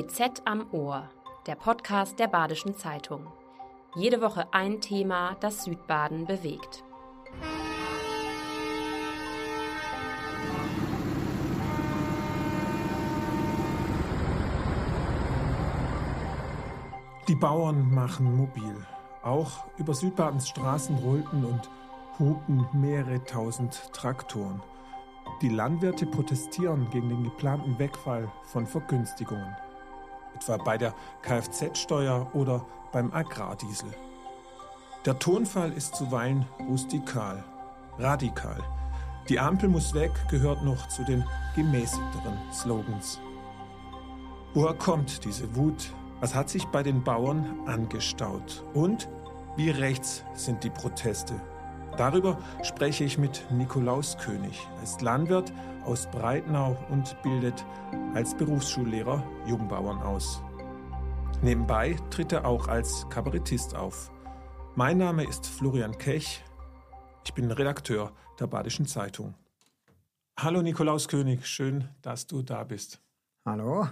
BZ am Ohr, der Podcast der Badischen Zeitung. Jede Woche ein Thema, das Südbaden bewegt. Die Bauern machen mobil. Auch über Südbadens Straßen rollten und hupen mehrere tausend Traktoren. Die Landwirte protestieren gegen den geplanten Wegfall von Vergünstigungen. Etwa bei der Kfz-Steuer oder beim Agrardiesel. Der Tonfall ist zuweilen rustikal, radikal. Die Ampel muss weg gehört noch zu den gemäßigteren Slogans. Woher kommt diese Wut? Was hat sich bei den Bauern angestaut? Und wie rechts sind die Proteste? Darüber spreche ich mit Nikolaus König. Er ist Landwirt aus Breitnau und bildet als Berufsschullehrer Jungbauern aus. Nebenbei tritt er auch als Kabarettist auf. Mein Name ist Florian Kech. Ich bin Redakteur der Badischen Zeitung. Hallo Nikolaus König, schön, dass du da bist. Hallo.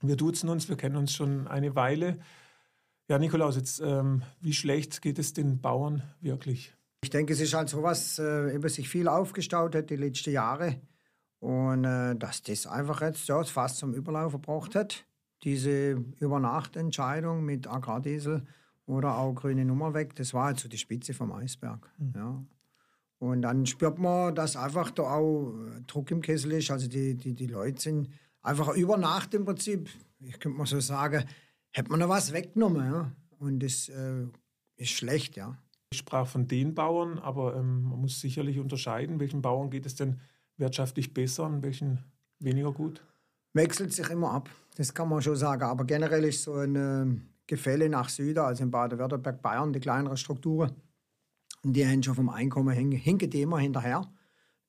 Wir duzen uns, wir kennen uns schon eine Weile. Ja, Nikolaus, jetzt, ähm, wie schlecht geht es den Bauern wirklich? Ich denke, es ist halt so was, äh, über sich viel aufgestaut hat die letzten Jahre. Und äh, dass das einfach jetzt ja, fast zum Überlaufen gebracht hat. Diese Übernachtentscheidung mit Agrardiesel oder auch grüne Nummer weg, das war halt so die Spitze vom Eisberg. Mhm. Ja. Und dann spürt man, dass einfach da auch Druck im Kessel ist. Also die, die, die Leute sind einfach über Nacht im Prinzip, ich könnte mal so sagen, hätte man noch was weggenommen. Ja. Und das äh, ist schlecht, ja. Ich sprach von den Bauern, aber ähm, man muss sicherlich unterscheiden, welchen Bauern geht es denn wirtschaftlich besser und welchen weniger gut? Wechselt sich immer ab, das kann man schon sagen. Aber generell ist so ein äh, Gefälle nach Süden, also in Baden-Württemberg, Bayern, die kleineren Strukturen, die haben schon vom Einkommen hinken die immer hinterher.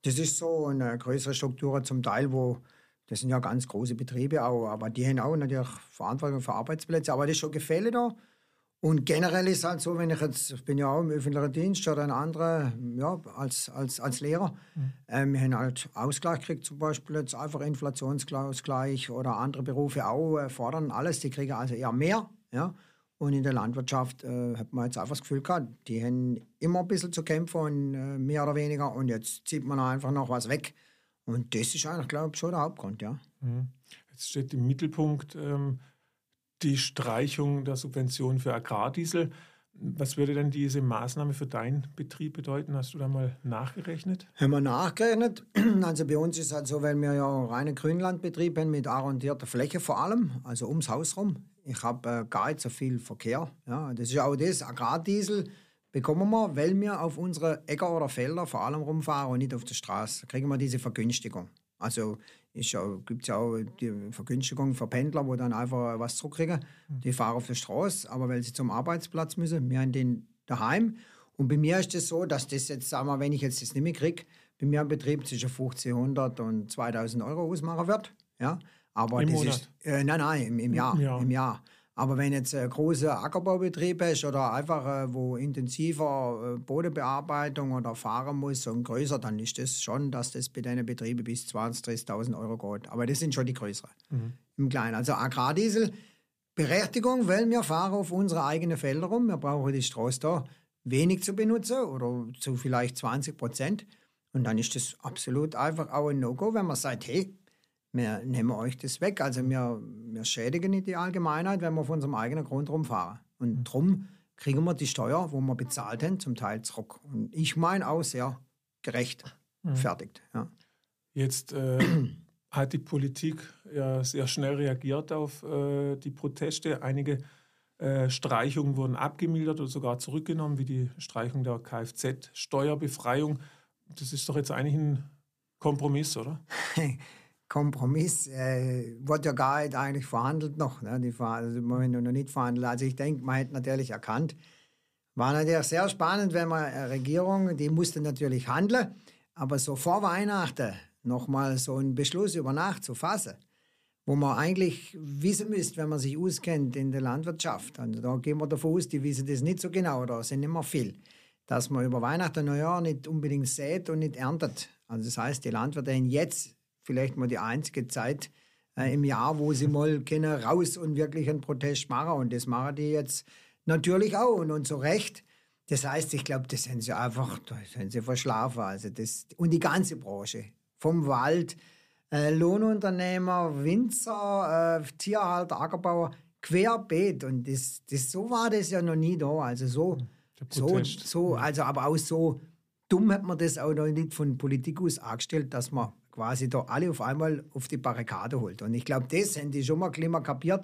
Das ist so eine größere Struktur zum Teil, wo das sind ja ganz große Betriebe auch, aber die haben auch natürlich Verantwortung für Arbeitsplätze. Aber das ist schon Gefälle da. Und generell ist es halt so, wenn ich jetzt, ich bin ja auch im öffentlichen Dienst oder ein anderer, ja, als, als, als Lehrer, mhm. ähm, wir haben halt Ausgleich gekriegt, zum Beispiel jetzt einfach Inflationsausgleich oder andere Berufe auch äh, fordern alles, die kriegen also eher mehr, ja. Und in der Landwirtschaft äh, hat man jetzt einfach das Gefühl gehabt, die haben immer ein bisschen zu kämpfen und äh, mehr oder weniger und jetzt zieht man einfach noch was weg. Und das ist eigentlich, glaube ich, schon der Hauptgrund, ja. Mhm. Jetzt steht im Mittelpunkt ähm, die Streichung der Subvention für Agrardiesel. Was würde denn diese Maßnahme für deinen Betrieb bedeuten? Hast du da mal nachgerechnet? Haben wir nachgerechnet. Also bei uns ist es halt so, weil wir ja reine Grünlandbetrieb haben mit arrondierter Fläche vor allem, also ums Haus rum. Ich habe äh, gar nicht so viel Verkehr. Ja, das ist auch das. Agrardiesel bekommen wir, weil wir auf unsere Äcker oder Felder vor allem rumfahren und nicht auf der Straße. Da kriegen wir diese Vergünstigung. Also gibt es ja auch die Vergünstigung für Pendler, wo dann einfach was zurückkriegen. Mhm. Die fahren auf der Straße, aber weil sie zum Arbeitsplatz müssen, wir haben den daheim. Und bei mir ist es das so, dass das jetzt, sagen wir, wenn ich jetzt das nicht mehr kriege, bei mir im Betrieb zwischen 1500 und 2000 Euro ausmachen wird. Ja? Aber Im das Monat? ist, äh, nein, nein, im, im Jahr. Ja. Im Jahr. Aber wenn jetzt ein großer Ackerbaubetrieb ist oder einfach, äh, wo intensiver äh, Bodenbearbeitung oder fahren muss und größer, dann ist das schon, dass das bei deinen Betrieben bis 20.000, 30.000 Euro geht. Aber das sind schon die größeren. Mhm. Im Kleinen. Also Agrardiesel, Berechtigung, weil wir fahren auf unsere eigenen Felder rum. Wir brauchen die Straße da wenig zu benutzen oder zu vielleicht 20 Prozent. Und dann ist das absolut einfach auch ein No-Go, wenn man sagt, hey, wir nehmen euch das weg. Also wir, wir schädigen nicht die Allgemeinheit, wenn wir auf unserem eigenen Grund rumfahren. Und mhm. darum kriegen wir die Steuer, wo wir bezahlt haben, zum Teil zurück. Und ich meine auch sehr gerecht mhm. fertigt. Ja. Jetzt äh, hat die Politik ja sehr schnell reagiert auf äh, die Proteste. Einige äh, Streichungen wurden abgemildert oder sogar zurückgenommen, wie die Streichung der Kfz-Steuerbefreiung. Das ist doch jetzt eigentlich ein Kompromiss, oder? Kompromiss äh, wurde ja gar nicht eigentlich verhandelt noch. Ne? Die also wir noch nicht verhandelt. Also ich denke, man hätte natürlich erkannt, war natürlich sehr spannend, wenn man eine Regierung, die musste natürlich handeln, aber so vor Weihnachten nochmal so einen Beschluss über Nacht zu fassen, wo man eigentlich wissen müsste, wenn man sich auskennt in der Landwirtschaft. Also da gehen wir davon aus, die wissen das nicht so genau, da sind immer viel, dass man über Weihnachten und Neujahr nicht unbedingt sät und nicht erntet. Also das heißt, die Landwirte haben jetzt vielleicht mal die einzige Zeit, äh, im Jahr, wo sie mal können raus und wirklich einen Protest machen. Und das machen die jetzt natürlich auch und, und zu Recht. Das heißt, ich glaube, das sind sie einfach, das sind sie verschlafen. Also das, und die ganze Branche, vom Wald, äh, Lohnunternehmer, Winzer, äh, Tierhalter, Ackerbauer, querbeet. Und das, das, so war das ja noch nie da. Also so, so, so, also aber auch so dumm hat man das auch noch nicht von Politik aus angestellt, dass man quasi da alle auf einmal auf die Barrikade holt. Und ich glaube, das haben die schon mal ein kapiert.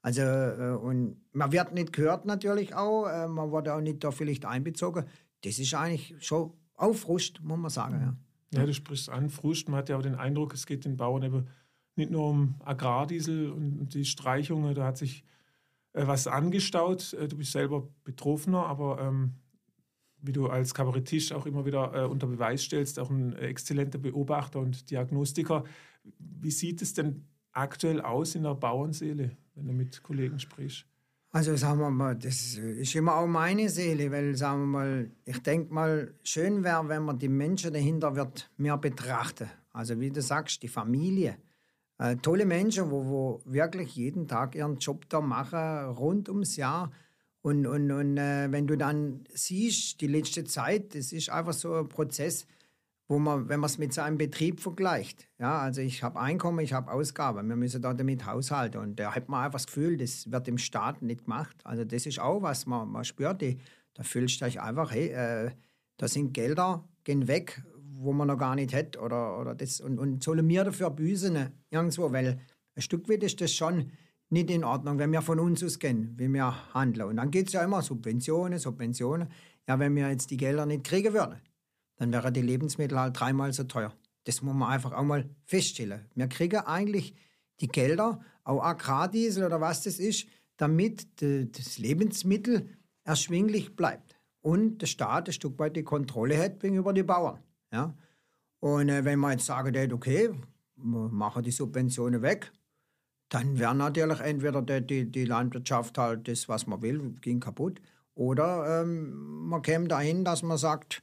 Also, äh, und man wird nicht gehört natürlich auch, äh, man wurde auch nicht da vielleicht einbezogen. Das ist eigentlich schon auch Frust, muss man sagen. Ja. ja, du sprichst an, Frust. Man hat ja auch den Eindruck, es geht den Bauern eben nicht nur um Agrardiesel und die Streichungen, da hat sich äh, was angestaut. Du bist selber Betroffener, aber ähm, wie du als Kabarettist auch immer wieder äh, unter Beweis stellst, auch ein exzellenter Beobachter und Diagnostiker. Wie sieht es denn aktuell aus in der Bauernseele, wenn du mit Kollegen sprichst? Also sagen wir mal, das ist immer auch meine Seele, weil sagen wir mal, ich denke mal, schön wäre, wenn man die Menschen dahinter wird mehr betrachten. Also wie du sagst, die Familie. Äh, tolle Menschen, wo, wo wirklich jeden Tag ihren Job da machen, rund ums Jahr. Und, und, und äh, wenn du dann siehst, die letzte Zeit, das ist einfach so ein Prozess, wo man, wenn man es mit seinem Betrieb vergleicht, ja, also ich habe Einkommen, ich habe Ausgaben, wir müssen da damit haushalten. Und da hat man einfach das Gefühl, das wird im Staat nicht gemacht. Also das ist auch was man, man spürt, die, da fühlst du dich einfach, hey, äh, da sind Gelder, gehen weg, wo man noch gar nicht hat. Oder, oder und, und sollen wir dafür büßen irgendwo, weil ein Stück weit ist das schon nicht in Ordnung, wenn wir von uns ausgehen, wie wir handeln. Und dann geht es ja immer Subventionen, Subventionen. Ja, wenn wir jetzt die Gelder nicht kriegen würden, dann wären die Lebensmittel halt dreimal so teuer. Das muss man einfach auch mal feststellen. Wir kriegen eigentlich die Gelder, auch Agrardiesel oder was das ist, damit das Lebensmittel erschwinglich bleibt und der Staat ein Stück weit die Kontrolle hat gegenüber den Bauern. Ja? Und äh, wenn man jetzt sagen okay, wir machen die Subventionen weg, dann wäre natürlich entweder die, die, die, Landwirtschaft halt das, was man will, ging kaputt. Oder ähm, man käme dahin, dass man sagt,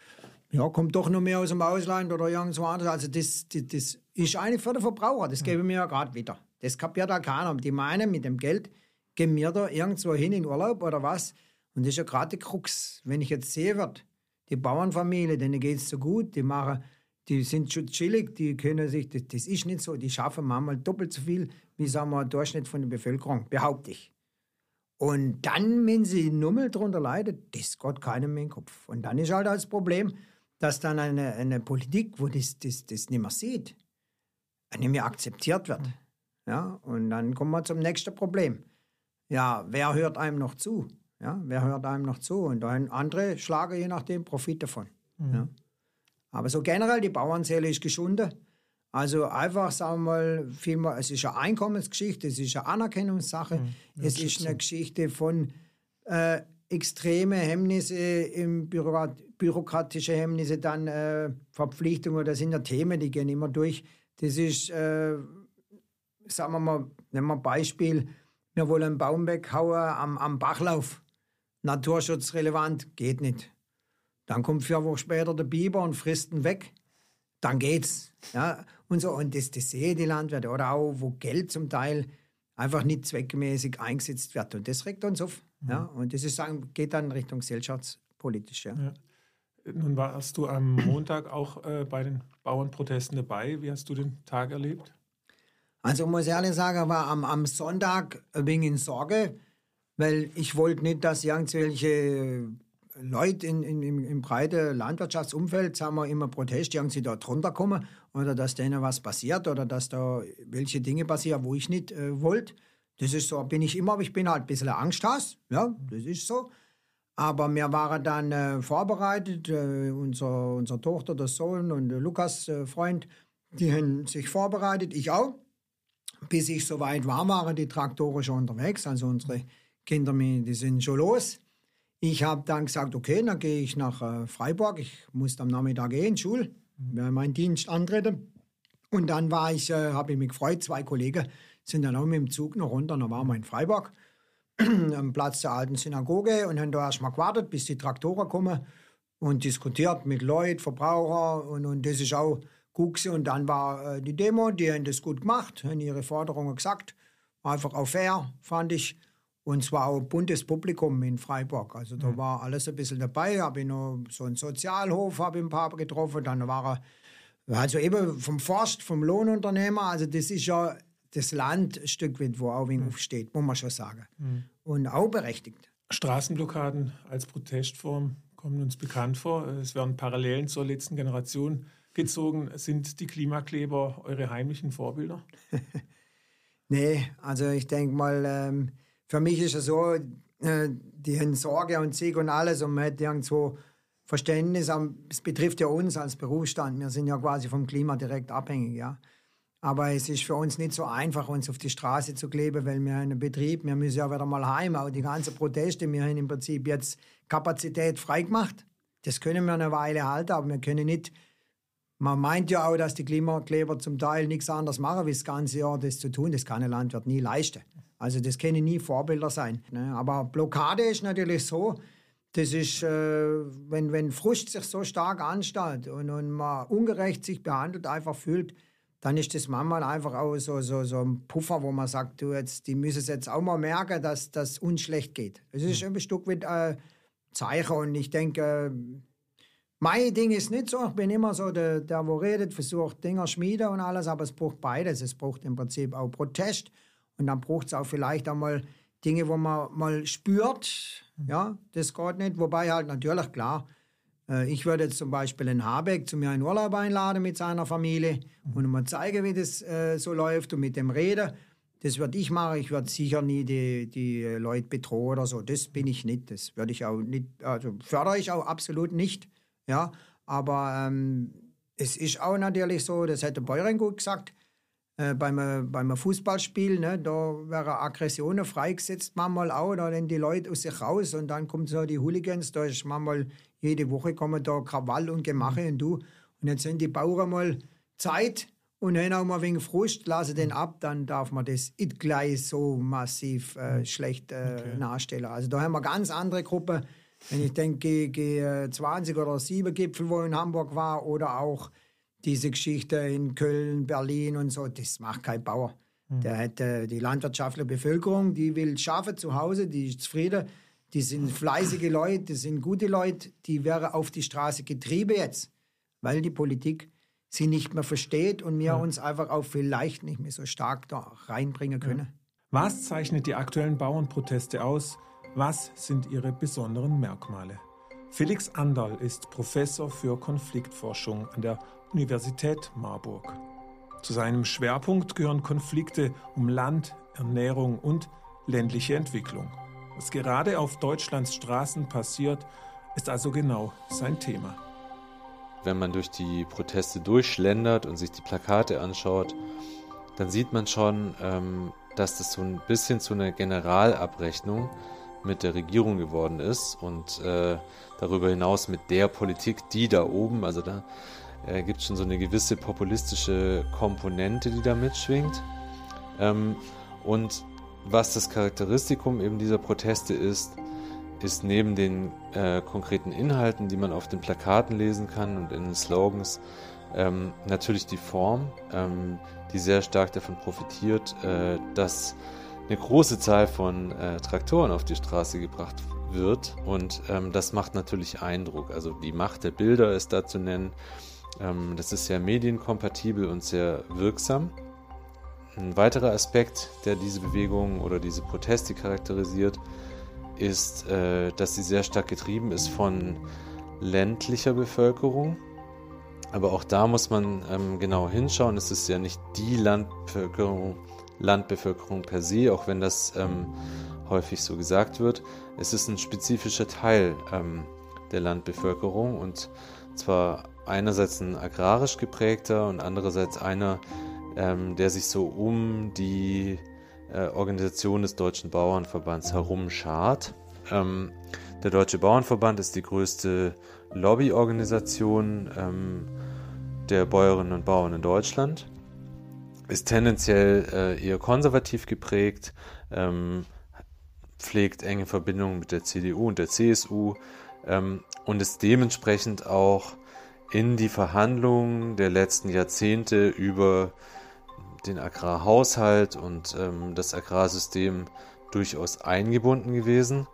ja, kommt doch noch mehr aus dem Ausland oder irgendwo anders. Also das, das, das ist eigentlich für den Verbraucher, das gebe ich mir ja gerade wieder. Das kapiert ja keiner. Die meinen, mit dem Geld gehen wir da irgendwo hin in Urlaub oder was. Und das ist ja gerade die Krux. Wenn ich jetzt sehe wird, die Bauernfamilie, denen geht es so gut, die machen die sind schon chillig, die können sich, das, das ist nicht so, die schaffen manchmal doppelt so viel wie sagen wir, Durchschnitt von der Bevölkerung, behaupte ich. Und dann, wenn sie Nummel darunter leidet, das geht keinem mehr in den Kopf. Und dann ist halt das Problem, dass dann eine, eine Politik, wo das, das, das nicht mehr sieht, nicht mehr akzeptiert wird. Ja, und dann kommen wir zum nächsten Problem. Ja, wer hört einem noch zu? Ja, wer hört einem noch zu? Und dann andere schlagen je nachdem Profit davon. Mhm. Ja. Aber so generell, die Bauernseele ist geschunden. Also einfach, sagen wir mal, vielmal, es ist eine Einkommensgeschichte, es ist eine Anerkennungssache, mhm. es ist eine Geschichte von äh, extreme Hemmnisse, im Bürokrat bürokratische Hemmnisse, dann äh, Verpflichtungen, das sind ja Themen, die gehen immer durch. Das ist, äh, sagen wir mal, nehmen wir ein Beispiel, wir wollen einen Baum weghauen am, am Bachlauf. Naturschutzrelevant, geht nicht. Dann kommt vier Wochen später der Biber und frisst ihn weg. Dann geht's. Ja, und so. Und das, das sehen die Landwirte. Oder auch, wo Geld zum Teil einfach nicht zweckmäßig eingesetzt wird. Und das regt uns auf. Mhm. Ja, und das ist, geht dann Richtung gesellschaftspolitisch. Ja. ja. Nun warst du am Montag auch äh, bei den Bauernprotesten dabei. Wie hast du den Tag erlebt? Also ich muss ehrlich sagen, war am, am Sonntag ein wenig in Sorge, weil ich wollte nicht, dass irgendwelche Leute in, in, im, im breiten Landwirtschaftsumfeld, sagen wir immer Protest, irgendwie da drunter kommen oder dass denen was passiert oder dass da welche Dinge passieren, wo ich nicht äh, wollte. Das ist so, bin ich immer, aber ich bin halt ein bisschen Angsthas, ja, das ist so. Aber wir waren dann äh, vorbereitet, äh, unser, unsere Tochter, der Sohn und der Lukas, äh, Freund, die haben sich vorbereitet, ich auch. Bis ich soweit war, waren die Traktoren schon unterwegs, also unsere Kinder, die sind schon los. Ich habe dann gesagt, okay, dann gehe ich nach äh, Freiburg. Ich musste am Nachmittag gehen, Schule, mhm. meinen Dienst antreten. Und dann war ich, äh, habe ich mich gefreut, zwei Kollegen sind dann auch mit dem Zug noch runter. Dann waren wir in Freiburg am Platz der alten Synagoge und haben da erstmal gewartet, bis die Traktoren kommen und diskutiert mit Leuten, Verbrauchern. Und, und das ist auch guckst und dann war äh, die Demo, die haben das gut gemacht, haben ihre Forderungen gesagt, einfach auch fair, fand ich. Und zwar auch buntes Publikum in Freiburg. Also da mhm. war alles ein bisschen dabei. Habe ich noch so einen Sozialhof habe ein paar getroffen. Dann war er also eben vom Forst, vom Lohnunternehmer. Also das ist ja das Land ein Stück weit, wo auch mhm. aufsteht, muss man schon sagen. Mhm. Und auch berechtigt. Straßenblockaden als Protestform kommen uns bekannt vor. Es werden Parallelen zur letzten Generation gezogen. Sind die Klimakleber eure heimlichen Vorbilder? nee, also ich denke mal, ähm, für mich ist es so, äh, die haben Sorge und Sieg und alles und man hat irgendwo Verständnis. Es betrifft ja uns als Berufsstand. Wir sind ja quasi vom Klima direkt abhängig, ja. Aber es ist für uns nicht so einfach, uns auf die Straße zu kleben, weil wir einen Betrieb, wir müssen ja wieder mal heim, auch die ganzen Proteste, wir haben im Prinzip jetzt Kapazität freigemacht. Das können wir eine Weile halten, aber wir können nicht man meint ja auch, dass die Klimakleber zum Teil nichts anderes machen, wie das ganze Jahr das zu tun. Das kann ein Landwirt nie leisten. Also das können nie Vorbilder sein. Ne? Aber Blockade ist natürlich so, das ist, äh, wenn, wenn Frust sich so stark anstellt und, und man ungerecht sich behandelt einfach fühlt, dann ist das manchmal einfach auch so, so, so ein Puffer, wo man sagt, du jetzt, die müssen es jetzt auch mal merken, dass das uns schlecht geht. Es ist mhm. ein Stück weit äh, Zeichen und ich denke, mein Ding ist nicht so, ich bin immer so der, der wo redet, versucht Dinger schmieden und alles, aber es braucht beides. Es braucht im Prinzip auch Protest und dann braucht es auch vielleicht auch mal Dinge, wo man mal spürt, mhm. ja, das geht nicht. Wobei halt natürlich, klar, äh, ich würde jetzt zum Beispiel in Habeck zu mir in Urlaub einladen mit seiner Familie mhm. und mal zeigen, wie das äh, so läuft und mit dem reden. Das würde ich machen. Ich würde sicher nie die, die Leute bedrohen oder so. Das bin ich nicht. Das würde ich auch nicht, also fördere ich auch absolut nicht. Ja, aber ähm, es ist auch natürlich so, das hätte Beuren gut gesagt, äh, beim, beim Fußballspiel, ne, da wäre Aggressionen freigesetzt, manchmal auch, da rennen die Leute aus sich raus und dann kommen so die Hooligans, da ist manchmal jede Woche kommen da Krawall und Gemache mhm. und du. Und jetzt sind die Bauern mal Zeit und haben auch mal wegen Frust, lassen den ab, dann darf man das nicht gleich so massiv äh, mhm. schlecht äh, okay. nachstellen. Also da haben wir ganz andere Gruppen. Wenn ich denke, G20 oder 7 Gipfel, wo in Hamburg war, oder auch diese Geschichte in Köln, Berlin und so, das macht kein Bauer. Mhm. Der hat äh, die landwirtschaftliche Bevölkerung, die will schaffen zu Hause, die ist zufrieden, die sind fleißige Leute, die sind gute Leute, die wären auf die Straße getrieben jetzt, weil die Politik sie nicht mehr versteht und wir ja. uns einfach auch vielleicht nicht mehr so stark da reinbringen können. Ja. Was zeichnet die aktuellen Bauernproteste aus? Was sind ihre besonderen Merkmale? Felix Anderl ist Professor für Konfliktforschung an der Universität Marburg. Zu seinem Schwerpunkt gehören Konflikte um Land, Ernährung und ländliche Entwicklung. Was gerade auf Deutschlands Straßen passiert, ist also genau sein Thema. Wenn man durch die Proteste durchschlendert und sich die Plakate anschaut, dann sieht man schon, ähm, dass das so ein bisschen zu einer Generalabrechnung mit der Regierung geworden ist und äh, darüber hinaus mit der Politik, die da oben, also da äh, gibt es schon so eine gewisse populistische Komponente, die da mitschwingt. Ähm, und was das Charakteristikum eben dieser Proteste ist, ist neben den äh, konkreten Inhalten, die man auf den Plakaten lesen kann und in den Slogans, ähm, natürlich die Form, ähm, die sehr stark davon profitiert, äh, dass eine große Zahl von äh, Traktoren auf die Straße gebracht wird. Und ähm, das macht natürlich Eindruck. Also die Macht der Bilder ist da zu nennen. Ähm, das ist sehr medienkompatibel und sehr wirksam. Ein weiterer Aspekt, der diese Bewegung oder diese Proteste charakterisiert, ist, äh, dass sie sehr stark getrieben ist von ländlicher Bevölkerung. Aber auch da muss man ähm, genau hinschauen. Es ist ja nicht die Landbevölkerung, Landbevölkerung per se, auch wenn das ähm, häufig so gesagt wird. Es ist ein spezifischer Teil ähm, der Landbevölkerung und zwar einerseits ein agrarisch geprägter und andererseits einer, ähm, der sich so um die äh, Organisation des Deutschen Bauernverbands herum schart. Ähm, der Deutsche Bauernverband ist die größte Lobbyorganisation ähm, der Bäuerinnen und Bauern in Deutschland, ist tendenziell äh, eher konservativ geprägt, ähm, pflegt enge Verbindungen mit der CDU und der CSU ähm, und ist dementsprechend auch in die Verhandlungen der letzten Jahrzehnte über den Agrarhaushalt und ähm, das Agrarsystem durchaus eingebunden gewesen.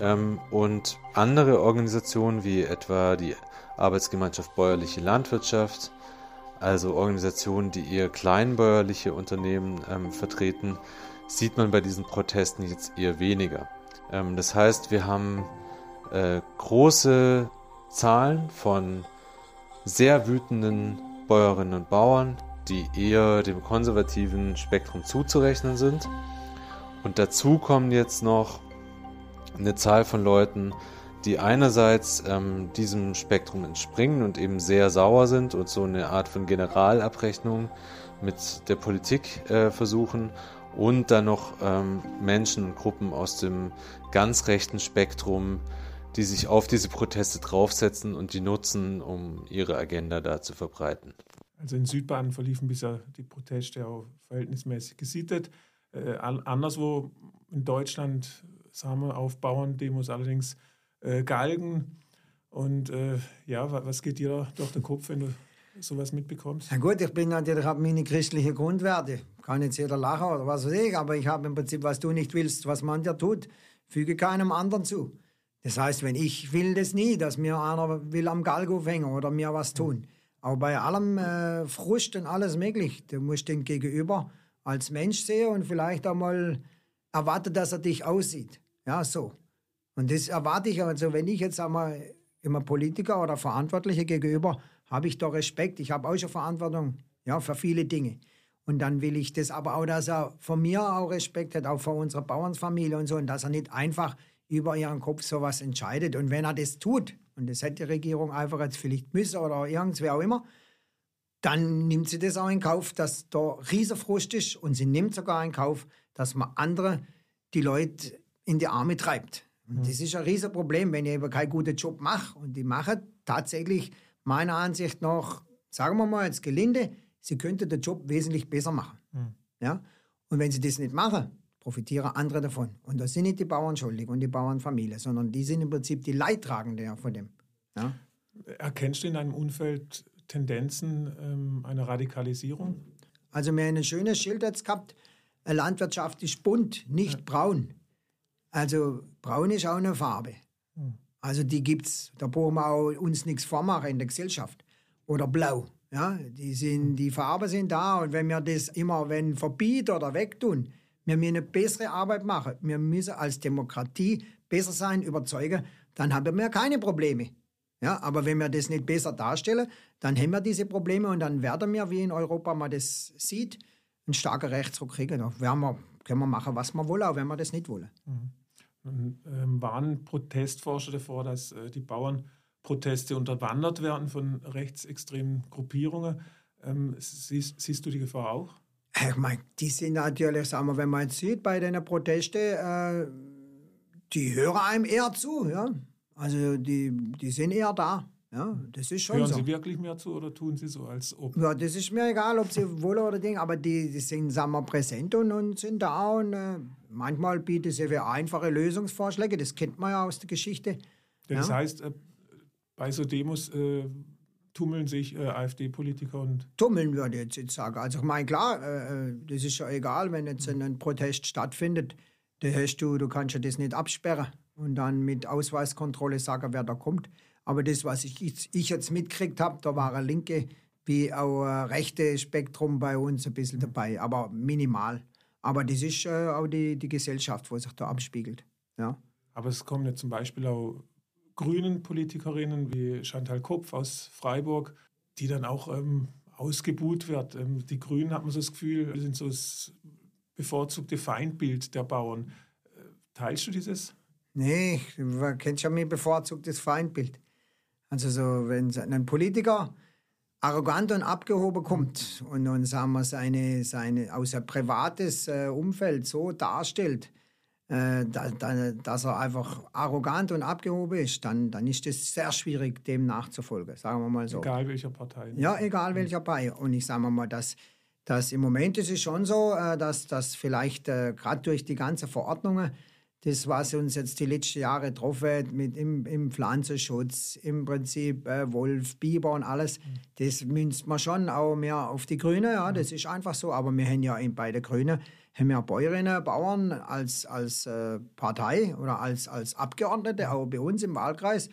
Ähm, und andere Organisationen wie etwa die Arbeitsgemeinschaft Bäuerliche Landwirtschaft, also Organisationen, die eher kleinbäuerliche Unternehmen ähm, vertreten, sieht man bei diesen Protesten jetzt eher weniger. Ähm, das heißt, wir haben äh, große Zahlen von sehr wütenden Bäuerinnen und Bauern, die eher dem konservativen Spektrum zuzurechnen sind. Und dazu kommen jetzt noch eine Zahl von Leuten, die einerseits ähm, diesem Spektrum entspringen und eben sehr sauer sind und so eine Art von Generalabrechnung mit der Politik äh, versuchen und dann noch ähm, Menschen und Gruppen aus dem ganz rechten Spektrum, die sich auf diese Proteste draufsetzen und die nutzen, um ihre Agenda da zu verbreiten. Also in Südbaden verliefen bisher die Proteste auch verhältnismäßig gesittet. Äh, anderswo in Deutschland sagen wir auf Bauerndemos allerdings äh, Galgen. Und äh, ja, was geht dir durch den Kopf, wenn du sowas mitbekommst? Na gut, ich bin natürlich, habe meine christliche Grundwerte. Kann jetzt jeder lachen oder was weiß ich, aber ich habe im Prinzip, was du nicht willst, was man dir tut, füge keinem anderen zu. Das heißt, wenn ich will das nie, dass mir einer will am Galgo hängen oder mir was tun. Aber bei allem äh, Frust und alles möglich, du musst den Gegenüber als Mensch sehen und vielleicht einmal erwarten, dass er dich aussieht. Ja, so. Und das erwarte ich, also wenn ich jetzt einmal immer Politiker oder Verantwortliche gegenüber, habe ich doch Respekt. Ich habe auch schon Verantwortung ja, für viele Dinge. Und dann will ich das aber auch, dass er von mir auch Respekt hat, auch vor unserer Bauernsfamilie und so, und dass er nicht einfach über ihren Kopf sowas entscheidet. Und wenn er das tut, und das hätte die Regierung einfach jetzt vielleicht müssen oder irgendwer auch immer, dann nimmt sie das auch in Kauf, dass da Riesenfrust ist und sie nimmt sogar in Kauf, dass man andere, die Leute in die Arme treibt. Und mhm. das ist ein Riesenproblem, wenn ich eben keinen guten Job mache. Und die machen tatsächlich meiner Ansicht nach, sagen wir mal jetzt gelinde, sie könnte den Job wesentlich besser machen. Mhm. Ja? Und wenn sie das nicht machen, profitieren andere davon. Und das sind nicht die Bauern schuldig und die Bauernfamilie, sondern die sind im Prinzip die Leidtragenden von dem. Ja? Erkennst du in deinem Umfeld Tendenzen ähm, einer Radikalisierung? Also wir haben ein schönes Schild jetzt gehabt, Landwirtschaft ist bunt, nicht ja. braun. Also braun ist auch eine Farbe. Hm. Also die gibt's, da brauchen wir auch uns nichts vormachen in der Gesellschaft. Oder blau. Ja, die, sind, die Farben sind da und wenn wir das immer wenn verbieten oder wegtun, wir müssen eine bessere Arbeit machen. Wir müssen als Demokratie besser sein, überzeugen, dann haben wir keine Probleme. Ja, aber wenn wir das nicht besser darstellen, dann haben wir diese Probleme und dann werden wir, wie in Europa man das sieht, einen starken Rechtsruck kriegen. Da wir, können wir machen, was wir wollen, auch wenn wir das nicht wollen. Mhm. Ähm, waren Protestforscher davor, dass äh, die Bauernproteste unterwandert werden von rechtsextremen Gruppierungen. Ähm, siehst, siehst, du die Gefahr auch? Ich meine, die sind natürlich, sagen wir, wenn man jetzt sieht bei den Protesten, äh, die hören einem eher zu. Ja? Also die, die sind eher da. Ja, das ist schon Hören so. Sie wirklich mehr zu oder tun Sie so, als ob? Ja, das ist mir egal, ob Sie wollen oder Ding, aber die, die sind, sagen wir, präsent und, und sind da und äh, manchmal bieten sie für einfache Lösungsvorschläge, das kennt man ja aus der Geschichte. Ja, das heißt, äh, bei so Demos äh, tummeln sich äh, AfD-Politiker und. Tummeln würde ich jetzt, sagen. Also, ich meine, klar, äh, äh, das ist ja egal, wenn jetzt ein Protest stattfindet, da hast du, du kannst ja das nicht absperren und dann mit Ausweiskontrolle sagen, wer da kommt. Aber das, was ich, ich jetzt mitgekriegt habe, da war ein linke wie auch ein rechte Spektrum bei uns ein bisschen dabei, aber minimal. Aber das ist äh, auch die, die Gesellschaft, wo sich da abspiegelt. Ja. Aber es kommen ja zum Beispiel auch grünen Politikerinnen wie Chantal Kopf aus Freiburg, die dann auch ähm, ausgebuht wird. Ähm, die Grünen, hat man so das Gefühl, sind so das bevorzugte Feindbild der Bauern. Äh, teilst du dieses? Nee, du kennst ja mein bevorzugtes Feindbild. Also so, wenn ein Politiker arrogant und abgehoben kommt und dann sagen wir seine, seine aus ein privates äh, Umfeld so darstellt, äh, da, da, dass er einfach arrogant und abgehoben ist, dann, dann ist es sehr schwierig, dem nachzufolgen, sagen wir mal so. Egal welcher Partei. Ne? Ja, egal mhm. welcher Partei. Und ich sage mal, dass, dass im Moment ist es schon so, äh, dass, dass vielleicht äh, gerade durch die ganzen Verordnungen das, was uns jetzt die letzten Jahre getroffen hat, mit im, im Pflanzenschutz, im Prinzip äh, Wolf, Biber und alles, das münzt man schon auch mehr auf die Grünen, ja, das ist einfach so. Aber wir haben ja in, bei den Grünen haben wir Bäuerinnen, Bauern als, als äh, Partei oder als, als Abgeordnete, auch bei uns im Wahlkreis,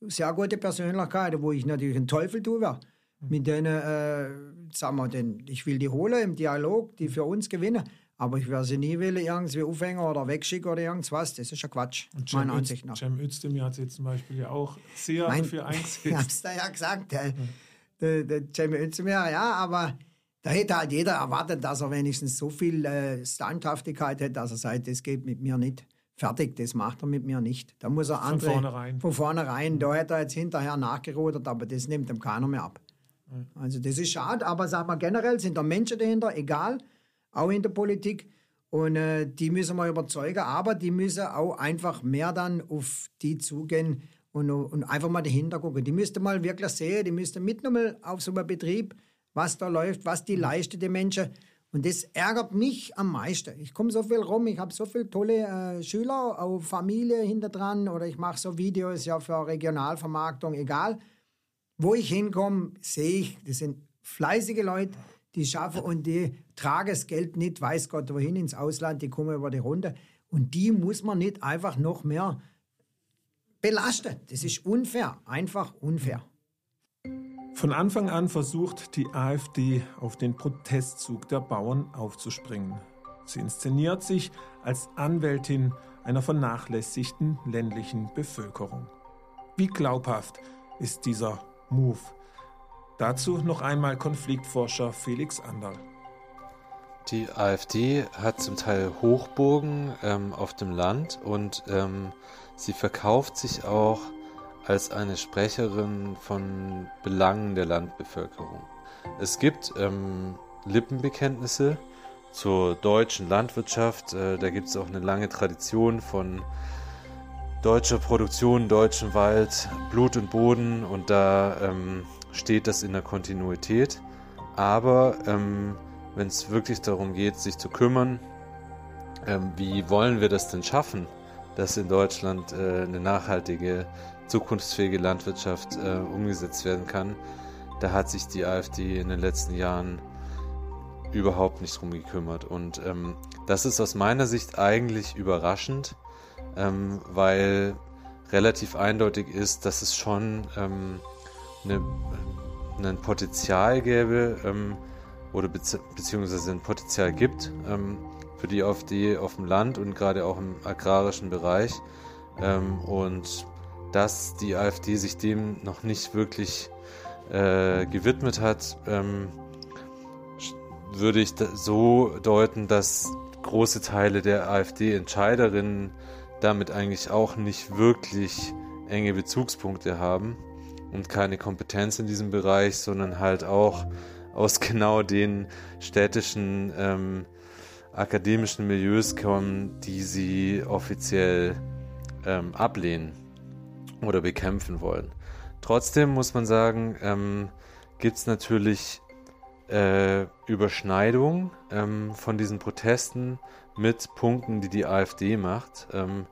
sehr gute Persönlichkeiten, wo ich natürlich einen Teufel tue. Mit denen, äh, sagen wir, den, ich will die holen im Dialog, die für uns gewinnen. Aber ich werde sie nie will, irgendwie aufhängen oder wegschicken oder irgendwas. Das ist ja Quatsch, Und meiner Cem Ansicht nach. Cem Özdemir hat sich zum Beispiel ja auch sehr Mein- dafür Ich eingesetzt. hab's da ja gesagt. Der, der, der Jamie Özdemir, ja, aber da hätte halt jeder erwartet, dass er wenigstens so viel äh, Standhaftigkeit hat, dass er sagt, das geht mit mir nicht. Fertig, das macht er mit mir nicht. Da muss er andere. vornherein. Von vornherein. Da hätte er jetzt hinterher nachgerudert, aber das nimmt ihm keiner mehr ab. Also das ist schade, aber sag mal, generell sind da Menschen dahinter, egal, auch in der Politik. Und äh, die müssen wir überzeugen, aber die müssen auch einfach mehr dann auf die zugehen und, und einfach mal dahinter gucken. Die müssten mal wirklich sehen, die müssten mitnehmen auf so einem Betrieb, was da läuft, was die leisten, die Menschen. Und das ärgert mich am meisten. Ich komme so viel rum, ich habe so viele tolle äh, Schüler, auch Familie hinter dran oder ich mache so Videos ja für Regionalvermarktung, egal. Wo ich hinkomme, sehe ich, das sind fleißige Leute, die schaffen und die tragen das Geld nicht, weiß Gott wohin, ins Ausland, die kommen über die Runde. Und die muss man nicht einfach noch mehr belasten. Das ist unfair, einfach unfair. Von Anfang an versucht die AfD auf den Protestzug der Bauern aufzuspringen. Sie inszeniert sich als Anwältin einer vernachlässigten ländlichen Bevölkerung. Wie glaubhaft ist dieser Move? Dazu noch einmal Konfliktforscher Felix Anderl. Die AfD hat zum Teil Hochburgen ähm, auf dem Land und ähm, sie verkauft sich auch als eine Sprecherin von Belangen der Landbevölkerung. Es gibt ähm, Lippenbekenntnisse zur deutschen Landwirtschaft. Äh, da gibt es auch eine lange Tradition von deutscher Produktion, deutschem Wald, Blut und Boden und da ähm, steht das in der Kontinuität. Aber ähm, wenn es wirklich darum geht, sich zu kümmern, ähm, wie wollen wir das denn schaffen, dass in Deutschland äh, eine nachhaltige, zukunftsfähige Landwirtschaft äh, umgesetzt werden kann, da hat sich die AfD in den letzten Jahren überhaupt nicht drum gekümmert. Und ähm, das ist aus meiner Sicht eigentlich überraschend, ähm, weil relativ eindeutig ist, dass es schon ähm, eine, ein Potenzial gäbe ähm, oder bezieh beziehungsweise ein Potenzial gibt ähm, für die AfD auf dem Land und gerade auch im agrarischen Bereich. Ähm, und dass die AfD sich dem noch nicht wirklich äh, gewidmet hat, ähm, würde ich so deuten, dass große Teile der AfD-Entscheiderinnen damit eigentlich auch nicht wirklich enge Bezugspunkte haben und keine Kompetenz in diesem Bereich, sondern halt auch aus genau den städtischen ähm, akademischen Milieus kommen, die sie offiziell ähm, ablehnen oder bekämpfen wollen. Trotzdem muss man sagen, ähm, gibt es natürlich äh, Überschneidung ähm, von diesen Protesten mit Punkten, die die AfD macht. Ähm,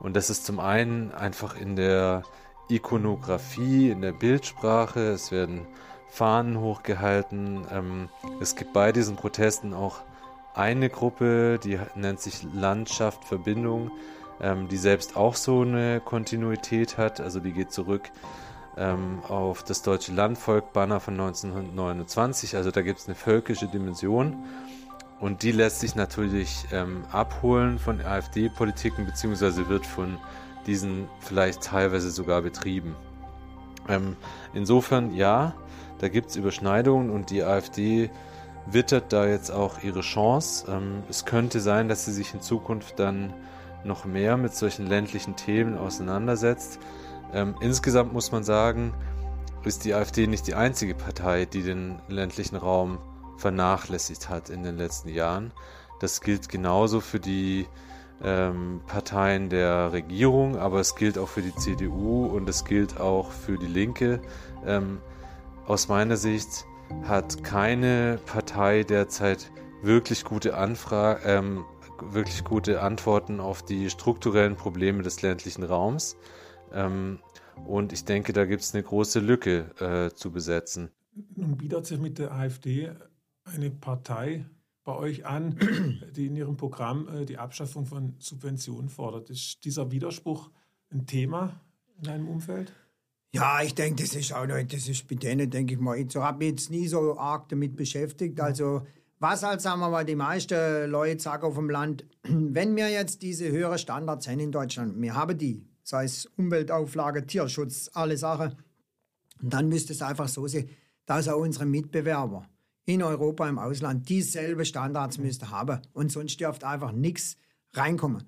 und das ist zum einen einfach in der Ikonografie, in der Bildsprache. Es werden Fahnen hochgehalten. Ähm, es gibt bei diesen Protesten auch eine Gruppe, die nennt sich Landschaft Verbindung, ähm, die selbst auch so eine Kontinuität hat. Also die geht zurück ähm, auf das deutsche Landvolk-Banner von 1929. Also da gibt es eine völkische Dimension. Und die lässt sich natürlich ähm, abholen von AfD-Politiken, beziehungsweise wird von diesen vielleicht teilweise sogar betrieben. Ähm, insofern ja, da gibt es Überschneidungen und die AfD wittert da jetzt auch ihre Chance. Ähm, es könnte sein, dass sie sich in Zukunft dann noch mehr mit solchen ländlichen Themen auseinandersetzt. Ähm, insgesamt muss man sagen, ist die AfD nicht die einzige Partei, die den ländlichen Raum vernachlässigt hat in den letzten Jahren. Das gilt genauso für die ähm, Parteien der Regierung, aber es gilt auch für die CDU und es gilt auch für die Linke. Ähm, aus meiner Sicht hat keine Partei derzeit wirklich gute Anfra ähm, wirklich gute Antworten auf die strukturellen Probleme des ländlichen Raums. Ähm, und ich denke, da gibt es eine große Lücke äh, zu besetzen. Nun bietet sich mit der AfD eine Partei bei euch an, die in ihrem Programm äh, die Abschaffung von Subventionen fordert. Ist dieser Widerspruch ein Thema in deinem Umfeld? Ja, ich denke, das ist auch noch, das ist bei denen, denke ich mal, ich habe mich jetzt nie so arg damit beschäftigt. Also, was halt, sagen wir mal, die meisten Leute sagen auf dem Land, wenn wir jetzt diese höheren Standards haben in Deutschland, wir haben die, sei es Umweltauflage, Tierschutz, alle Sachen, dann müsste es einfach so sein, dass auch unsere Mitbewerber in Europa, im Ausland, dieselbe Standards müsste haben. Und sonst dürfte einfach nichts reinkommen.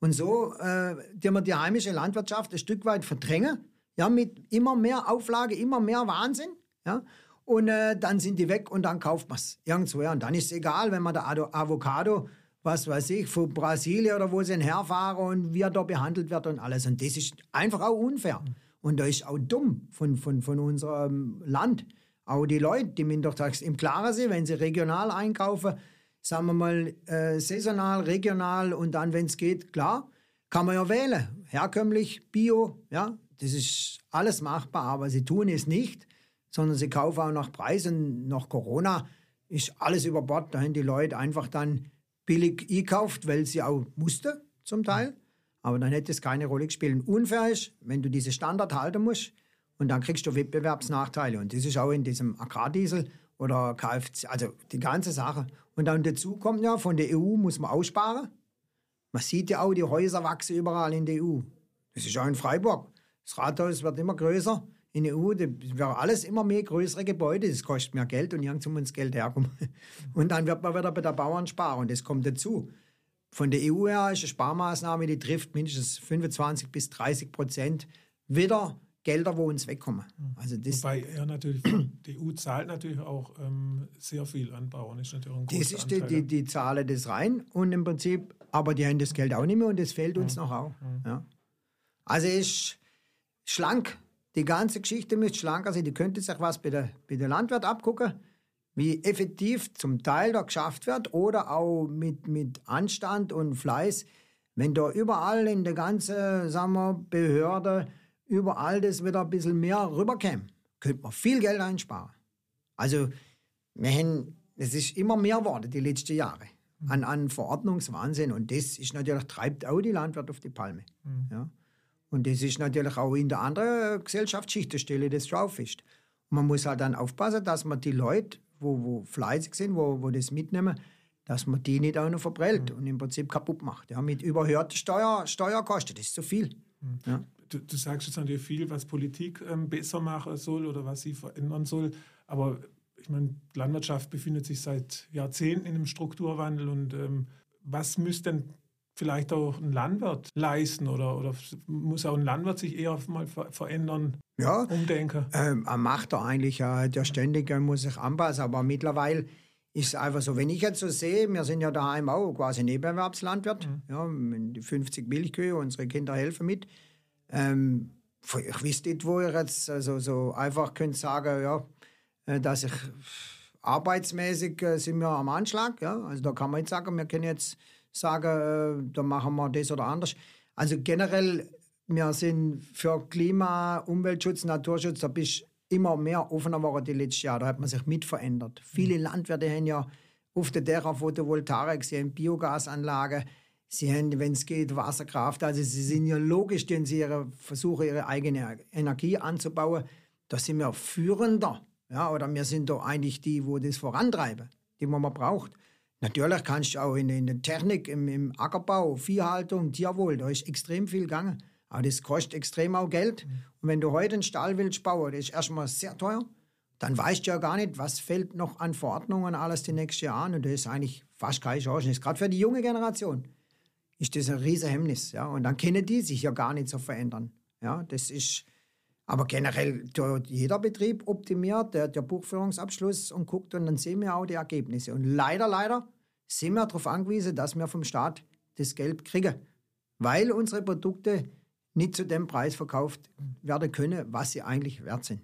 Und so, äh, die wir die heimische Landwirtschaft ein Stück weit verdrängen, ja, mit immer mehr Auflage, immer mehr Wahnsinn, ja. Und äh, dann sind die weg und dann kauft man es irgendwo. Ja. Und dann ist es egal, wenn man der Avocado, was weiß ich, von Brasilien oder wo sie herfahren und wie er da behandelt wird und alles. Und das ist einfach auch unfair. Und da ist auch dumm von, von, von unserem Land. Auch die Leute, die doch im Klaren sind, wenn sie regional einkaufen, sagen wir mal äh, saisonal, regional und dann, wenn es geht, klar, kann man ja wählen. Herkömmlich, Bio, ja, das ist alles machbar, aber sie tun es nicht, sondern sie kaufen auch nach Preisen. Nach Corona ist alles über Bord. Da haben die Leute einfach dann billig gekauft, weil sie auch mussten, zum Teil. Aber dann hätte es keine Rolle gespielt. Unfair ist, wenn du diese Standard halten musst und dann kriegst du Wettbewerbsnachteile. Und das ist auch in diesem Agrardiesel oder Kfz, also die ganze Sache. Und dann dazu kommt ja, von der EU muss man aussparen. Man sieht ja auch, die Häuser wachsen überall in der EU. Das ist auch in Freiburg. Das Rathaus wird immer größer. In der EU wird alles immer mehr größere Gebäude. Das kostet mehr Geld und irgendwo muss Geld herkommen. Und dann wird man wieder bei der Bauern sparen. Und das kommt dazu. Von der EU her ist eine Sparmaßnahme, die trifft mindestens 25 bis 30 Prozent wieder Gelder, wo uns wegkommen. Also das Wobei er natürlich, die EU zahlt natürlich auch ähm, sehr viel an Bauern. Ist natürlich ein das ist die, die, die zahlen das rein und im Prinzip, aber die haben das Geld auch nicht mehr und das fehlt uns ja. noch auch. Ja. Also ist schlank. Die ganze Geschichte müsste schlanker sein. Die könnte sich was bei der, bei der Landwirt abgucken, wie effektiv zum Teil da geschafft wird oder auch mit, mit Anstand und Fleiß. Wenn da überall in der ganzen sagen wir, Behörde überall das wieder ein bisschen mehr rüberkäme, könnte man viel Geld einsparen. Also, wir haben, es ist immer mehr geworden die letzten Jahre an, an Verordnungswahnsinn und das ist natürlich, treibt auch die Landwirte auf die Palme. Mhm. Ja. Und das ist natürlich auch in der anderen Gesellschaftsschicht, der Stelle das drauf ist. Und man muss halt dann aufpassen, dass man die Leute, wo, wo fleißig sind, wo, wo das mitnehmen, dass man die nicht auch noch verprellt mhm. und im Prinzip kaputt macht. Ja, mit überhörten Steuer, Steuerkosten, das ist zu viel. Mhm. Ja du, du, sagst jetzt natürlich viel, was Politik ähm, besser machen soll oder was sie verändern soll. Aber ich meine, Landwirtschaft befindet sich seit Jahrzehnten in einem Strukturwandel und ähm, was müsste denn vielleicht auch ein Landwirt leisten oder, oder muss auch ein Landwirt sich eher mal ver verändern, ja, umdenken? Ähm, er macht er eigentlich, ja, der ständig muss sich anpassen, aber mittlerweile ist es einfach so, wenn ich jetzt so sehe, wir sind ja daheim auch quasi Nebenerwerbslandwirt, mhm. ja, die 50 Milchkühe, unsere Kinder helfen mit. Ähm, ich wüsste nicht, wo ich jetzt also so einfach könnte sagen, ja, äh, dass ich arbeitsmäßig äh, sind wir am Anschlag. Ja? Also da kann man jetzt sagen, wir können jetzt sagen, äh, da machen wir das oder anders. Also generell, wir sind für Klima, Umweltschutz, Naturschutz, da bist immer mehr offener geworden die letzten Jahre. Da hat man sich mit verändert. Viele mhm. Landwirte haben ja auf der Dächer Photovoltaik, sie haben Biogasanlage, Sie haben, wenn es geht, Wasserkraft. Also sie sind ja logisch, denn sie ihre, versuchen, ihre eigene Energie anzubauen. Da sind wir führender. Ja, oder wir sind doch eigentlich die, wo das vorantreiben, die man braucht. Natürlich kannst du auch in, in der Technik, im, im, Ackerbau, Viehhaltung, Tierwohl, da ist extrem viel gegangen. Aber das kostet extrem auch Geld. Mhm. Und wenn du heute einen Stall willst bauen, das ist erstmal sehr teuer. Dann weißt du ja gar nicht, was fällt noch an Verordnungen alles die nächsten Jahre an. Und das ist eigentlich fast keine Chance. Das ist gerade für die junge Generation ist das ein riesen Hemmnis. Ja? Und dann können die sich ja gar nicht so verändern. Ja? Das ist, aber generell, jeder Betrieb optimiert der, der Buchführungsabschluss und guckt und dann sehen wir auch die Ergebnisse. Und leider, leider sind wir darauf angewiesen, dass wir vom Staat das Geld kriegen, weil unsere Produkte nicht zu dem Preis verkauft werden können, was sie eigentlich wert sind.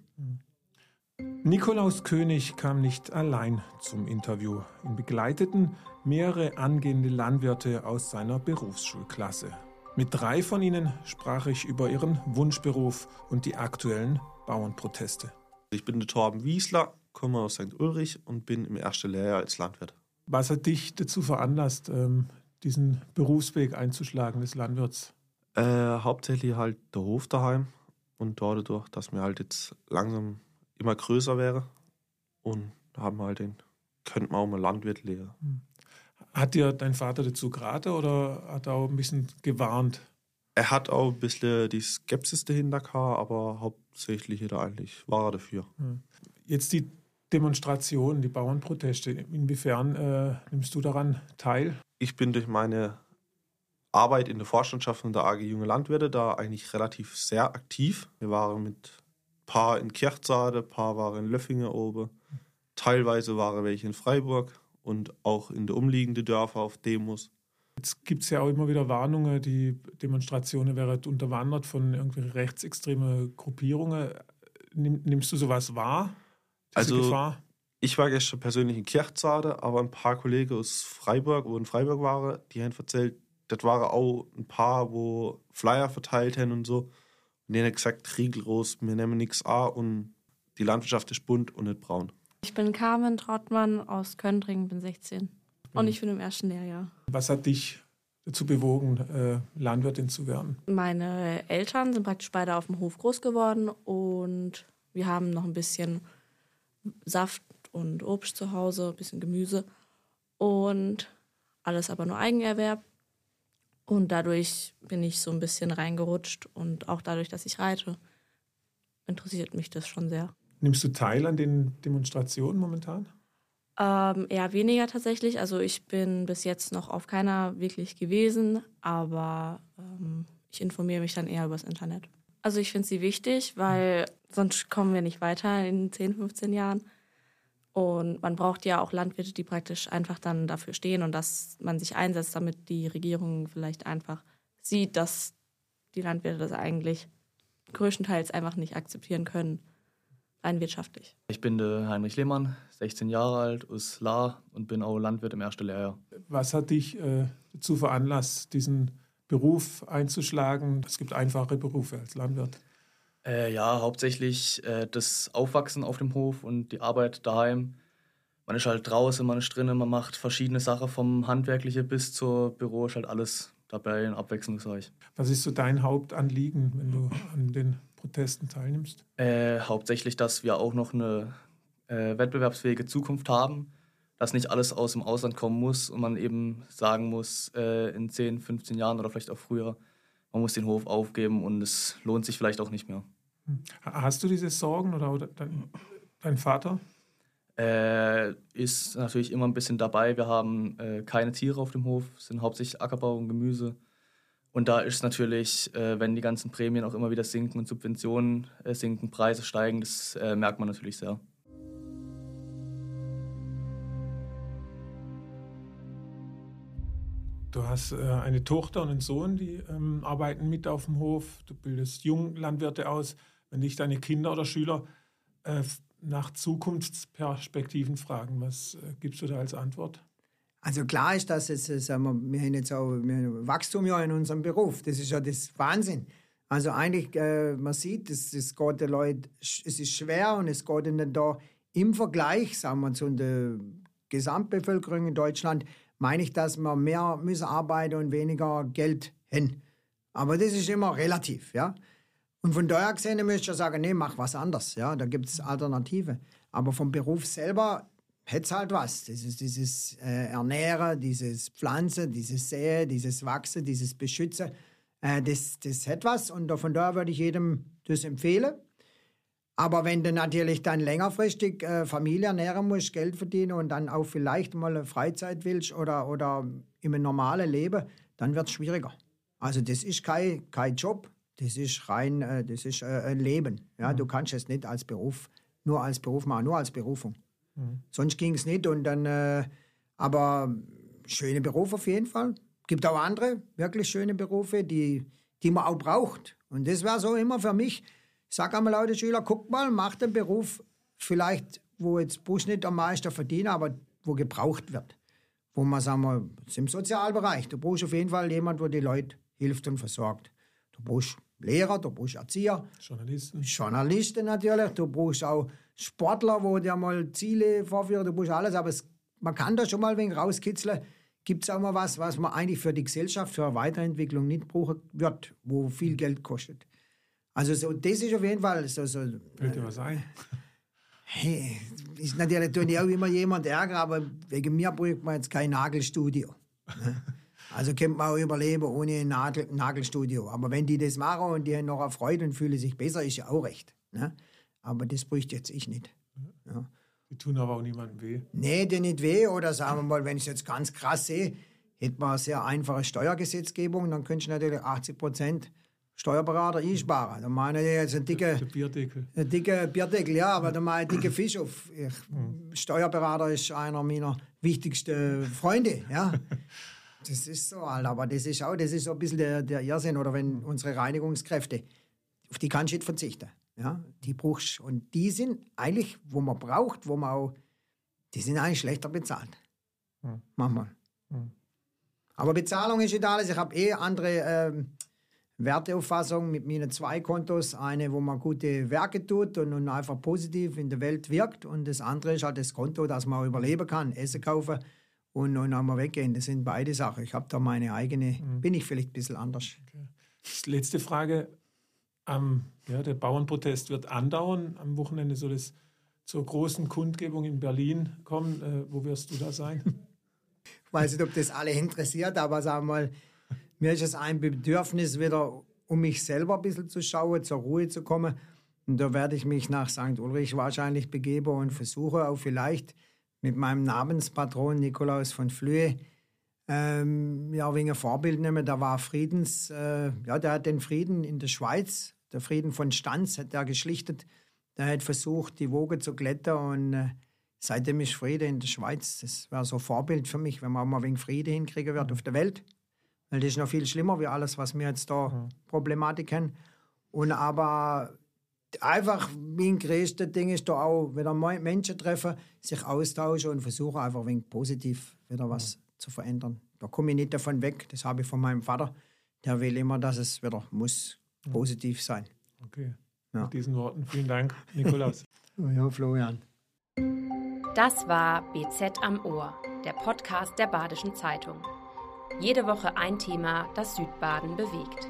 Nikolaus König kam nicht allein zum Interview. Ihn begleiteten mehrere angehende Landwirte aus seiner Berufsschulklasse. Mit drei von ihnen sprach ich über ihren Wunschberuf und die aktuellen Bauernproteste. Ich bin der Torben Wiesler, komme aus St. Ulrich und bin im ersten Lehrjahr als Landwirt. Was hat dich dazu veranlasst, ähm, diesen Berufsweg einzuschlagen des Landwirts? Äh, hauptsächlich halt der Hof daheim und dadurch, dass mir halt jetzt langsam immer größer wäre und haben halt den, könnte man auch mal Landwirt lehren. Hm. Hat dir dein Vater dazu geraten oder hat er auch ein bisschen gewarnt? Er hat auch ein bisschen die Skepsis dahinter gehabt, aber hauptsächlich da eigentlich war er dafür. Hm. Jetzt die Demonstrationen, die Bauernproteste. Inwiefern äh, nimmst du daran teil? Ich bin durch meine Arbeit in der Vorstandschaft von der AG Junge Landwirte da eigentlich relativ sehr aktiv. Wir waren mit paar in Kirchzade, ein paar waren in Löffingen oben. Teilweise waren welche in Freiburg und auch in der umliegenden Dörfer auf Demos. Jetzt gibt es ja auch immer wieder Warnungen, die Demonstrationen wären unterwandert von irgendwelchen rechtsextremen Gruppierungen. Nimmst du sowas wahr? also, Gefahr? ich war gestern persönlich in Kirchzade, aber ein paar Kollegen aus Freiburg, wo in Freiburg waren, die haben erzählt, das waren auch ein paar, wo Flyer verteilt haben und so. Und die haben gesagt, riegelros, wir nehmen nichts an und die Landwirtschaft ist bunt und nicht braun. Ich bin Carmen Trautmann aus Köndringen, bin 16 und ich bin im ersten Lehrjahr. Was hat dich dazu bewogen, äh, Landwirtin zu werden? Meine Eltern sind praktisch beide auf dem Hof groß geworden und wir haben noch ein bisschen Saft und Obst zu Hause, ein bisschen Gemüse und alles aber nur Eigenerwerb. Und dadurch bin ich so ein bisschen reingerutscht und auch dadurch, dass ich reite, interessiert mich das schon sehr. Nimmst du teil an den Demonstrationen momentan? Ähm, eher weniger tatsächlich. Also ich bin bis jetzt noch auf keiner wirklich gewesen, aber ähm, ich informiere mich dann eher übers Internet. Also ich finde sie wichtig, weil sonst kommen wir nicht weiter in 10, 15 Jahren. Und man braucht ja auch Landwirte, die praktisch einfach dann dafür stehen und dass man sich einsetzt, damit die Regierung vielleicht einfach sieht, dass die Landwirte das eigentlich größtenteils einfach nicht akzeptieren können, rein wirtschaftlich. Ich bin der Heinrich Lehmann, 16 Jahre alt, aus La und bin auch Landwirt im ersten Lehrjahr. Was hat dich äh, dazu veranlasst, diesen Beruf einzuschlagen? Es gibt einfache Berufe als Landwirt. Äh, ja, hauptsächlich äh, das Aufwachsen auf dem Hof und die Arbeit daheim. Man ist halt draußen, man ist drinnen, man macht verschiedene Sachen vom Handwerkliche bis zur Büro, ist halt alles dabei und abwechslungsreich. Was ist so dein Hauptanliegen, wenn du an den Protesten teilnimmst? Äh, hauptsächlich, dass wir auch noch eine äh, wettbewerbsfähige Zukunft haben, dass nicht alles aus dem Ausland kommen muss und man eben sagen muss, äh, in 10, 15 Jahren oder vielleicht auch früher, man muss den Hof aufgeben und es lohnt sich vielleicht auch nicht mehr. Hast du diese Sorgen oder, oder dein, dein Vater? Äh, ist natürlich immer ein bisschen dabei. Wir haben äh, keine Tiere auf dem Hof, sind hauptsächlich Ackerbau und Gemüse. Und da ist natürlich, äh, wenn die ganzen Prämien auch immer wieder sinken und Subventionen äh, sinken, Preise steigen, das äh, merkt man natürlich sehr. Du hast äh, eine Tochter und einen Sohn, die ähm, arbeiten mit auf dem Hof. Du bildest Junglandwirte aus wenn dich deine Kinder oder Schüler äh, nach Zukunftsperspektiven fragen, was äh, gibst du da als Antwort? Also klar ist das jetzt, äh, sagen wir, wir haben jetzt auch haben Wachstum ja in unserem Beruf. Das ist ja das Wahnsinn. Also eigentlich, äh, man sieht, es, es geht den Leuten, es ist schwer und es geht ihnen da im Vergleich, sagen wir, zu der Gesamtbevölkerung in Deutschland, meine ich, dass wir mehr müssen arbeiten und weniger Geld haben. Aber das ist immer relativ, ja. Und von daher gesehen müsste ich sagen, nee, mach was anderes. Ja, da gibt es Alternative. Aber vom Beruf selber hätte es halt was. Dieses, dieses äh, Ernähren, dieses Pflanzen, dieses Säen, dieses Wachsen, dieses Beschützen, äh, das, das hätte was. Und von daher würde ich jedem das empfehlen. Aber wenn du natürlich dann längerfristig äh, Familie ernähren musst, Geld verdienen und dann auch vielleicht mal eine Freizeit willst oder, oder im normalen Leben, dann wird es schwieriger. Also das ist kein, kein Job, das ist rein, äh, das ist äh, ein Leben. Ja, mhm. Du kannst es nicht als Beruf, nur als Beruf machen, nur als Berufung. Mhm. Sonst ging es nicht. Und dann, äh, aber schöne Berufe auf jeden Fall. Gibt auch andere wirklich schöne Berufe, die, die man auch braucht. Und das wäre so immer für mich. Ich sage einmal Leute, Schüler, guck mal, mach den Beruf vielleicht, wo jetzt Busch nicht am meisten verdient, aber wo gebraucht wird. Wo man, sagen wir, im Sozialbereich. Du brauchst auf jeden Fall jemand, der die Leute hilft und versorgt. Du brauchst Lehrer, du brauchst Erzieher. Journalisten. Journalisten natürlich. Du brauchst auch Sportler, wo dir mal Ziele vorführen. Du brauchst alles, aber es, man kann da schon mal ein wenig rauskitzeln. Gibt es auch mal was, was man eigentlich für die Gesellschaft, für eine Weiterentwicklung nicht brauchen wird, wo viel Geld kostet. Also so, das ist auf jeden Fall so. so Fällt dir was ein? Hey, ist natürlich tue ich auch immer jemand ärgern, aber wegen mir braucht man jetzt kein Nagelstudio. ne? Also könnte man auch überleben ohne ein Nagel, Nagelstudio. Aber wenn die das machen und die haben noch eine Freude und fühlen sich besser, ist ja auch recht. Ne? Aber das bräuchte jetzt ich nicht. Ja. Die tun aber auch niemandem weh. Nee, dir nicht weh. Oder sagen wir mal, wenn ich es jetzt ganz krass sehe, hätte man eine sehr einfache Steuergesetzgebung, dann könntest du natürlich 80 Prozent Steuerberater einsparen. Da meine ich jetzt einen dicken Bierdeckel. ein dicker Bierdeckel, ja, aber da mal ein dicker Fisch auf. Ich, Steuerberater ist einer meiner wichtigsten Freunde, ja. Das ist so, Alter. aber das ist auch, das ist so ein bisschen der, der Irrsinn. Oder wenn unsere Reinigungskräfte, auf die kannst du nicht verzichten. Ja, die brauchst Und die sind eigentlich, wo man braucht, wo man auch, die sind eigentlich schlechter bezahlt. Manchmal. Aber Bezahlung ist nicht alles. Ich habe eh andere ähm, Werteauffassung mit meinen zwei Kontos. Eine, wo man gute Werke tut und, und einfach positiv in der Welt wirkt. Und das andere ist halt das Konto, dass man überleben kann, Essen kaufen und, und einmal weggehen. Das sind beide Sachen. Ich habe da meine eigene, bin ich vielleicht ein bisschen anders. Letzte Frage. Ähm, ja, der Bauernprotest wird andauern. Am Wochenende soll es zur großen Kundgebung in Berlin kommen. Äh, wo wirst du da sein? Ich weiß nicht, ob das alle interessiert, aber sag mal, mir ist es ein Bedürfnis, wieder um mich selber ein bisschen zu schauen, zur Ruhe zu kommen. Und da werde ich mich nach St. Ulrich wahrscheinlich begeben und versuche auch vielleicht mit meinem Namenspatron Nikolaus von Flühe ähm, ja, wegen ein Vorbild nehmen. Da war Friedens, äh, ja, der hat den Frieden in der Schweiz, der Frieden von Stanz, hat er geschlichtet. Der hat versucht, die Woge zu klettern und äh, seitdem ist Friede in der Schweiz. Das wäre so ein Vorbild für mich, wenn man mal wegen Friede hinkriegen wird auf der Welt. Weil das ist noch viel schlimmer wie alles, was wir jetzt da Problematik haben. Und aber einfach mein größtes Ding ist da auch, wieder mal Menschen treffen, sich austauschen und versuchen einfach ein wenig positiv wieder was zu verändern. Da komme ich nicht davon weg. Das habe ich von meinem Vater. Der will immer, dass es wieder muss positiv sein. Okay. Ja. Mit diesen Worten vielen Dank, Nikolaus. Ja, Florian. Das war BZ am Ohr, der Podcast der Badischen Zeitung. Jede Woche ein Thema, das Südbaden bewegt.